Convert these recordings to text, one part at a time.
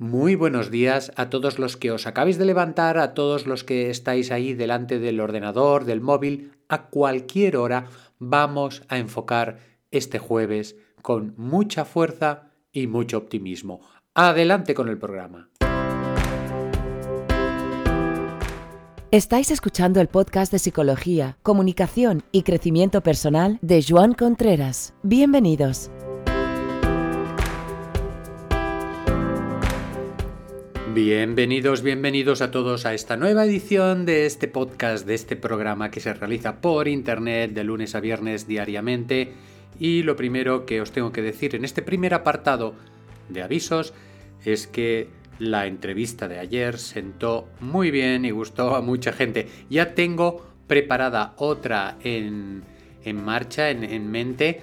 Muy buenos días a todos los que os acabáis de levantar, a todos los que estáis ahí delante del ordenador, del móvil, a cualquier hora vamos a enfocar este jueves con mucha fuerza y mucho optimismo. Adelante con el programa. Estáis escuchando el podcast de Psicología, Comunicación y Crecimiento Personal de Joan Contreras. Bienvenidos. Bienvenidos, bienvenidos a todos a esta nueva edición de este podcast, de este programa que se realiza por internet de lunes a viernes diariamente. Y lo primero que os tengo que decir en este primer apartado de avisos es que la entrevista de ayer sentó muy bien y gustó a mucha gente. Ya tengo preparada otra en, marcha, en, en mente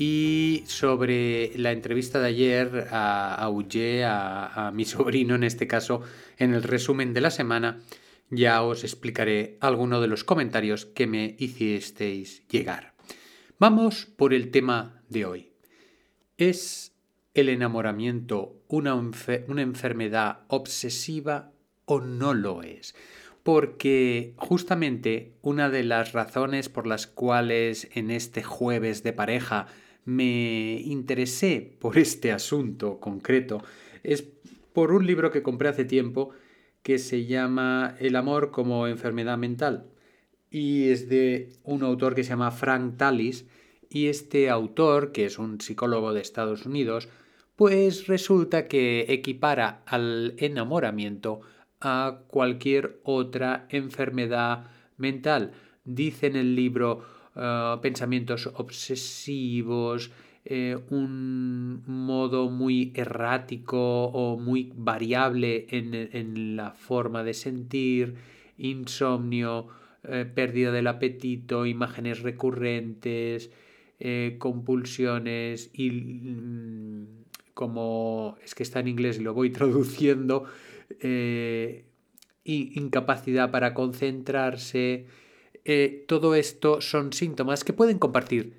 y sobre la entrevista de ayer a, a a, mi sobrino en este caso, en el resumen de la semana, ya os explicaré alguno de los comentarios que me hicisteis llegar. Vamos por el tema de hoy. ¿Es el enamoramiento una, una enfermedad obsesiva o no lo es? Porque justamente una de las razones por las cuales en este jueves de pareja me interesé por este asunto concreto es por un libro que compré hace tiempo que se llama El amor como enfermedad mental y es de un autor que se llama Frank Tallis y este autor, que es un psicólogo de Estados Unidos, pues resulta que equipara al enamoramiento a cualquier otra enfermedad mental. Dice en el libro eh, pensamientos obsesivos, eh, un modo muy errático o muy variable en, la forma de sentir, insomnio, eh, pérdida del apetito, imágenes recurrentes, compulsiones y mm, como es que está en inglés y lo voy traduciendo, incapacidad para concentrarse, eh, todo esto son síntomas que pueden compartir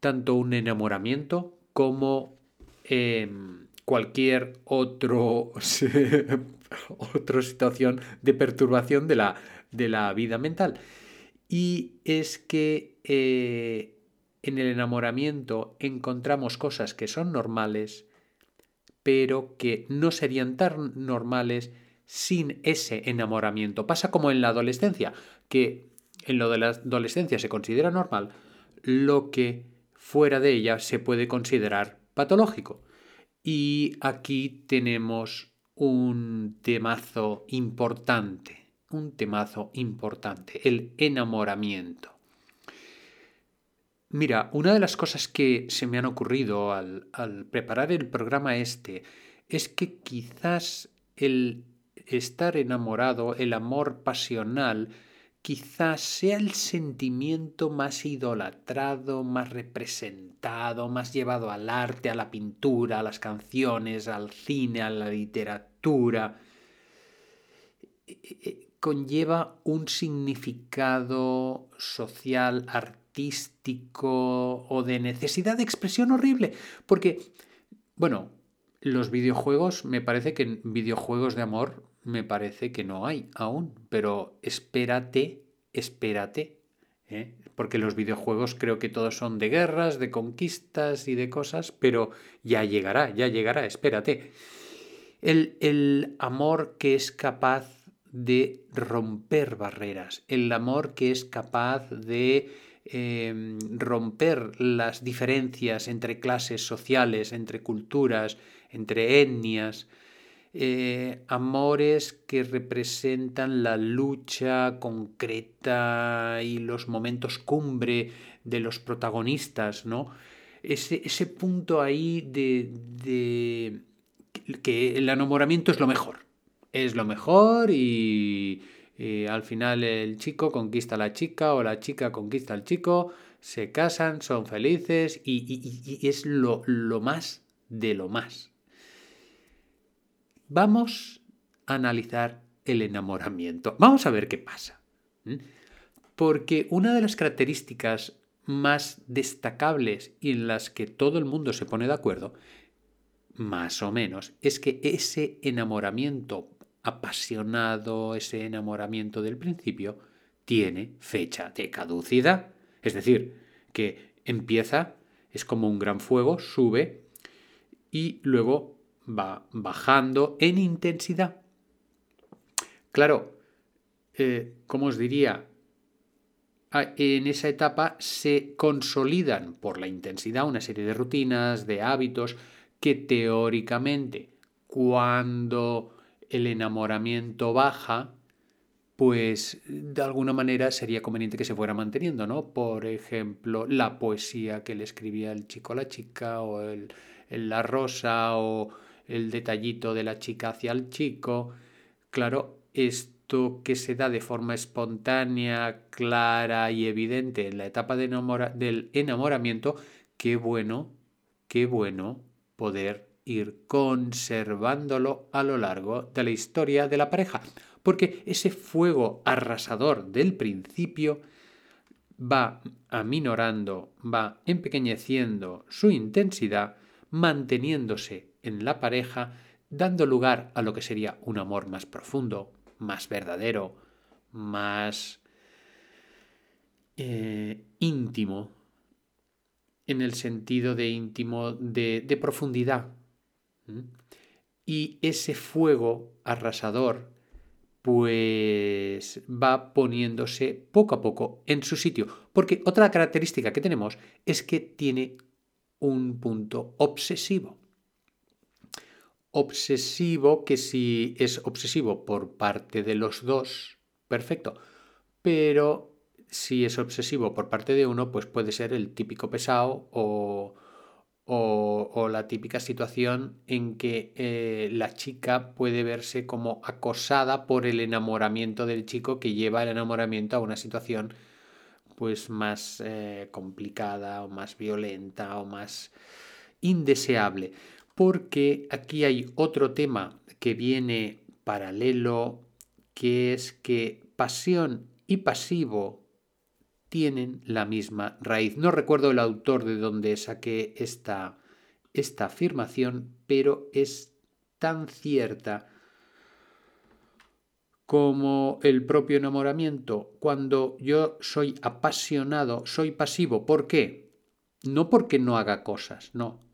tanto un enamoramiento como em, cualquier otro, otra situación de perturbación de la, de la vida mental. Y es que eh, en el enamoramiento encontramos cosas que son normales, pero que no serían tan normales sin ese enamoramiento. Pasa como en la adolescencia, que en lo de la adolescencia se considera normal, lo que fuera de ella se puede considerar patológico. Y aquí tenemos un temazo importante, un temazo importante, el enamoramiento. Mira, una de las cosas que se me han ocurrido al, preparar el programa este es que quizás el estar enamorado, el amor pasional, quizás sea el sentimiento más idolatrado, más representado, más llevado al arte, a la pintura, a las canciones, al cine, a la literatura. E, e, conlleva un significado social, artístico o de necesidad de expresión horrible. Porque, bueno, los videojuegos, me parece que videojuegos de amor me parece que no hay aún, pero espérate, espérate, ¿eh? porque los videojuegos creo que todos son de guerras, de conquistas y de cosas, pero ya llegará, ya llegará, espérate. El, el amor que es capaz de romper barreras, el amor que es capaz de em, romper las diferencias entre clases sociales, entre culturas, entre etnias, eh, amores que representan la lucha concreta y los momentos cumbre de los protagonistas, ¿no? Ese, ese punto ahí de, de, que el enamoramiento es lo mejor. Es lo mejor y, al final el chico conquista a la chica o la chica conquista al chico, se casan, son felices y, y es lo, lo más de lo más. Vamos a analizar el enamoramiento. Vamos a ver qué pasa. Porque una de las características más destacables y en las que todo el mundo se pone de acuerdo más o menos, es que ese enamoramiento apasionado, ese enamoramiento del principio, tiene fecha de caducidad. Es decir, que empieza, es como un gran fuego, sube y luego va bajando en intensidad. Claro, eh, como os diría, en esa etapa se consolidan por la intensidad una serie de rutinas, de hábitos, que teóricamente cuando el enamoramiento baja, pues de alguna manera sería conveniente que se fuera manteniendo, ¿no? Por ejemplo, la poesía que le escribía el chico a la chica, o el, la rosa, o el detallito de la chica hacia el chico. Claro, esto que se da de forma espontánea, clara y evidente en la etapa de del enamoramiento, qué bueno, qué bueno poder ir conservándolo a lo largo de la historia de la pareja, porque ese fuego arrasador del principio va aminorando, va empequeñeciendo su intensidad, manteniéndose en la pareja, dando lugar a lo que sería un amor más profundo, más verdadero, más eh, íntimo, en el sentido de íntimo de, de profundidad, y ese fuego arrasador pues va poniéndose poco a poco en su sitio. Porque otra característica que tenemos es que tiene un punto obsesivo. Obsesivo que si es obsesivo por parte de los dos, perfecto. Pero si es obsesivo por parte de uno, pues puede ser el típico pesado o, o, la típica situación en que eh, la chica puede verse como acosada por el enamoramiento del chico que lleva el enamoramiento a una situación pues más eh, complicada o más violenta o más indeseable. Porque aquí hay otro tema que viene paralelo, que es que pasión y pasivo tienen la misma raíz. No recuerdo el autor de donde saqué esta, esta afirmación, pero es tan cierta como el propio enamoramiento. Cuando yo soy apasionado, soy pasivo. ¿Por qué? No porque no haga cosas, no,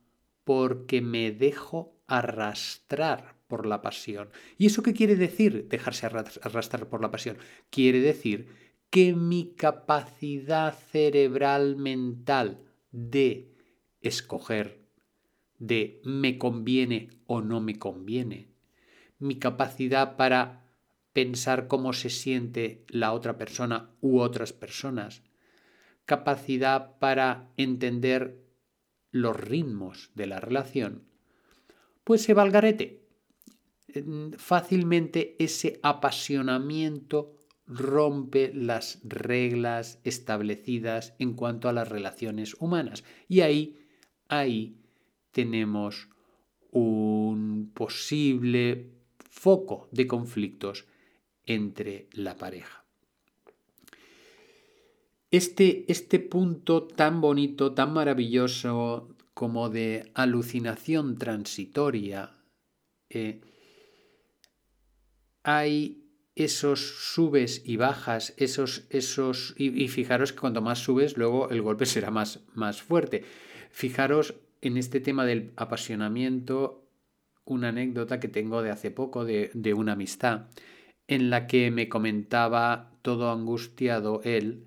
porque me dejo arrastrar por la pasión. ¿Y eso qué quiere decir dejarse arrastrar por la pasión? Quiere decir que mi capacidad cerebral mental de escoger, de me conviene o no me conviene, mi capacidad para pensar cómo se siente la otra persona u otras personas, capacidad para entender los ritmos de la relación, pues se va. Fácilmente ese apasionamiento rompe las reglas establecidas en cuanto a las relaciones humanas. Y ahí, ahí tenemos un posible foco de conflictos entre la pareja. Este, este punto tan bonito, tan maravilloso como de alucinación transitoria, eh, hay esos subes y bajas, esos, esos, y, fijaros que cuanto más subes, luego el golpe será más, más fuerte. Fijaros en este tema del apasionamiento, una anécdota que tengo de hace poco de, de una amistad, en la que me comentaba todo angustiado él,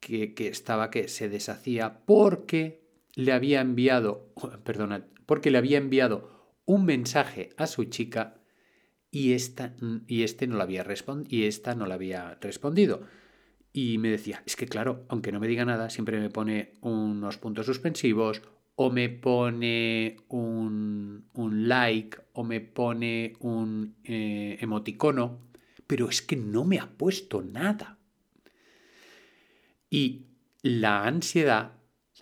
que, que estaba que se deshacía porque le había enviado, perdona, porque le había enviado un mensaje a su chica y, esta, y este no la había y esta no la había respondido. Y me decía, es que claro, aunque no me diga nada, siempre me pone unos puntos suspensivos o me pone un, un like o me pone un eh, emoticono, pero es que no me ha puesto nada. Y la ansiedad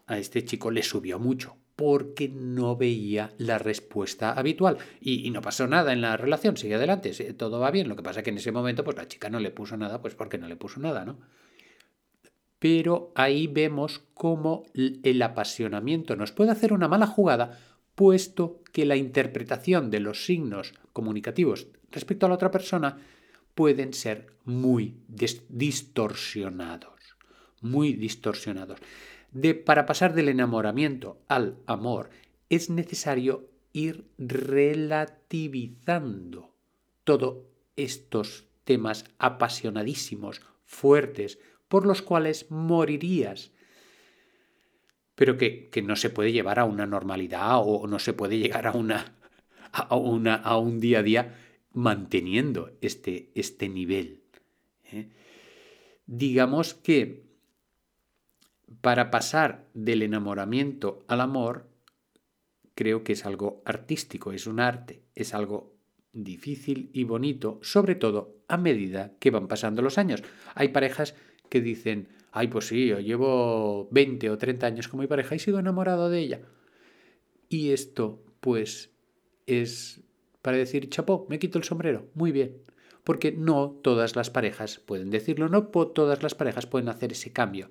a este chico le subió mucho, porque no veía la respuesta habitual. Y, no pasó nada en la relación, sigue adelante, todo va bien. Lo que pasa es que en ese momento, pues la chica no le puso nada, pues porque no le puso nada, ¿no? Pero ahí vemos cómo el apasionamiento nos puede hacer una mala jugada puesto que la interpretación de los signos comunicativos respecto a la otra persona pueden ser muy distorsionados, muy distorsionados. De, para pasar del enamoramiento al amor es necesario ir relativizando todos estos temas apasionadísimos, fuertes, por los cuales morirías, pero que, no se puede llevar a una normalidad o no se puede llegar a, una, a, una, a un día a día manteniendo este, este nivel. ¿eh? Digamos que para pasar del enamoramiento al amor, creo que es algo artístico, es un arte, es algo difícil y bonito, sobre todo a medida que van pasando los años. Hay parejas que dicen, ay, pues sí, yo llevo 20 o 30 años con mi pareja y sigo enamorado de ella. Y esto, pues, es para decir, chapó, me quito el sombrero, muy bien. Porque no todas las parejas pueden decirlo, no todas las parejas pueden hacer ese cambio.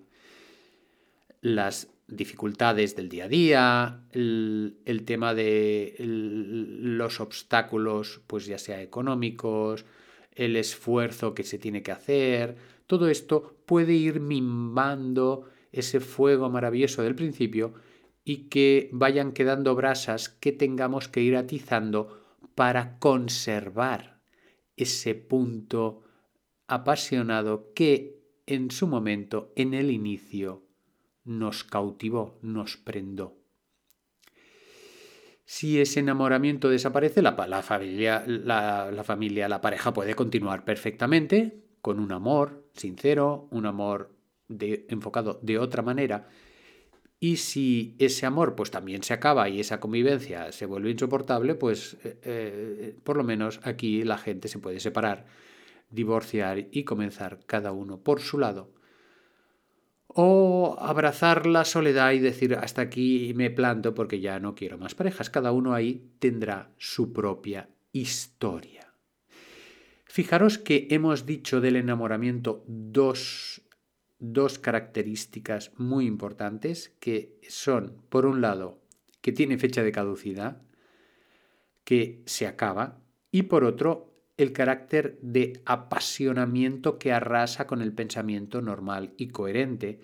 Las dificultades del día a día, el, tema de los obstáculos, pues ya sea económicos, el esfuerzo que se tiene que hacer, todo esto puede ir mimbando ese fuego maravilloso del principio y que vayan quedando brasas que tengamos que ir atizando para conservar ese punto apasionado que en su momento, en el inicio, nos cautivó, nos prendó. Si ese enamoramiento desaparece, la, familia, la, familia, la pareja puede continuar perfectamente con un amor sincero, un amor enfocado de otra manera, y si ese amor pues también se acaba y esa convivencia se vuelve insoportable, pues eh, eh, por lo menos aquí la gente se puede separar, divorciar y comenzar cada uno por su lado. O abrazar la soledad y decir hasta aquí me planto porque ya no quiero más parejas. Cada uno ahí tendrá su propia historia. Fijaros que hemos dicho del enamoramiento dos dos características muy importantes que son, por un lado, que tiene fecha de caducidad, que se acaba, y por otro, el carácter de apasionamiento que arrasa con el pensamiento normal y coherente.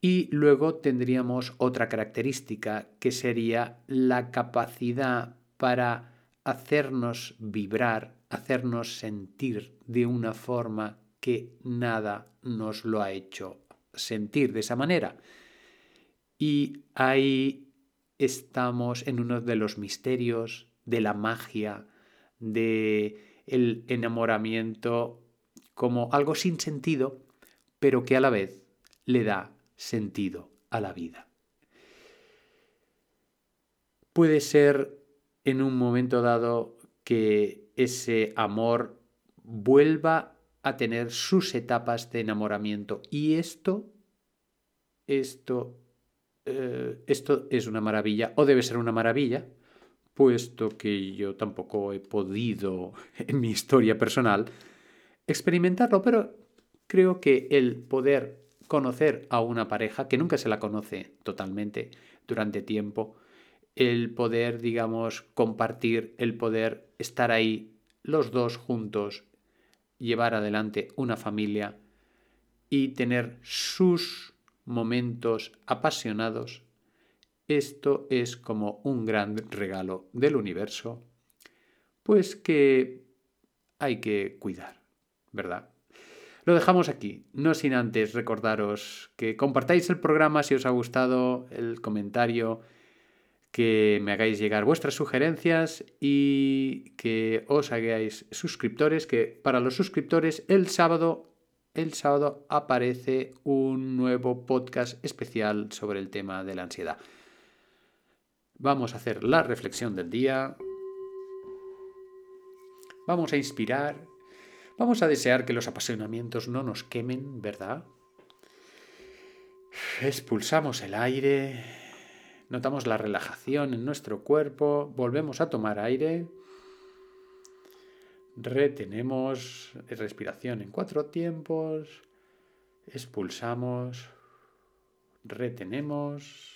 Y luego tendríamos otra característica que sería la capacidad para hacernos vibrar, hacernos sentir de una forma que nada nos lo ha hecho sentir de esa manera. Y ahí estamos en uno de los misterios de la magia, de el enamoramiento como algo sin sentido, pero que a la vez le da sentido a la vida. Puede ser en un momento dado que ese amor vuelva a tener sus etapas de enamoramiento. Y esto, esto, eh, esto es una maravilla, o debe ser una maravilla, puesto que yo tampoco he podido, en mi historia personal, experimentarlo, pero creo que el poder conocer a una pareja, que nunca se la conoce totalmente durante tiempo, el poder, digamos, compartir, el poder estar ahí los dos juntos llevar adelante una familia y tener sus momentos apasionados, esto es como un gran regalo del universo, pues que hay que cuidar, ¿verdad? Lo dejamos aquí, no sin antes recordaros que compartáis el programa si os ha gustado, el comentario, que me hagáis llegar vuestras sugerencias y que os hagáis suscriptores, que para los suscriptores el sábado, el sábado aparece un nuevo podcast especial sobre el tema de la ansiedad. Vamos a hacer la reflexión del día. Vamos a inspirar. Vamos a desear que los apasionamientos no nos quemen, ¿verdad? Expulsamos el aire Notamos la relajación en nuestro cuerpo, volvemos a tomar aire, retenemos respiración en cuatro tiempos, expulsamos, retenemos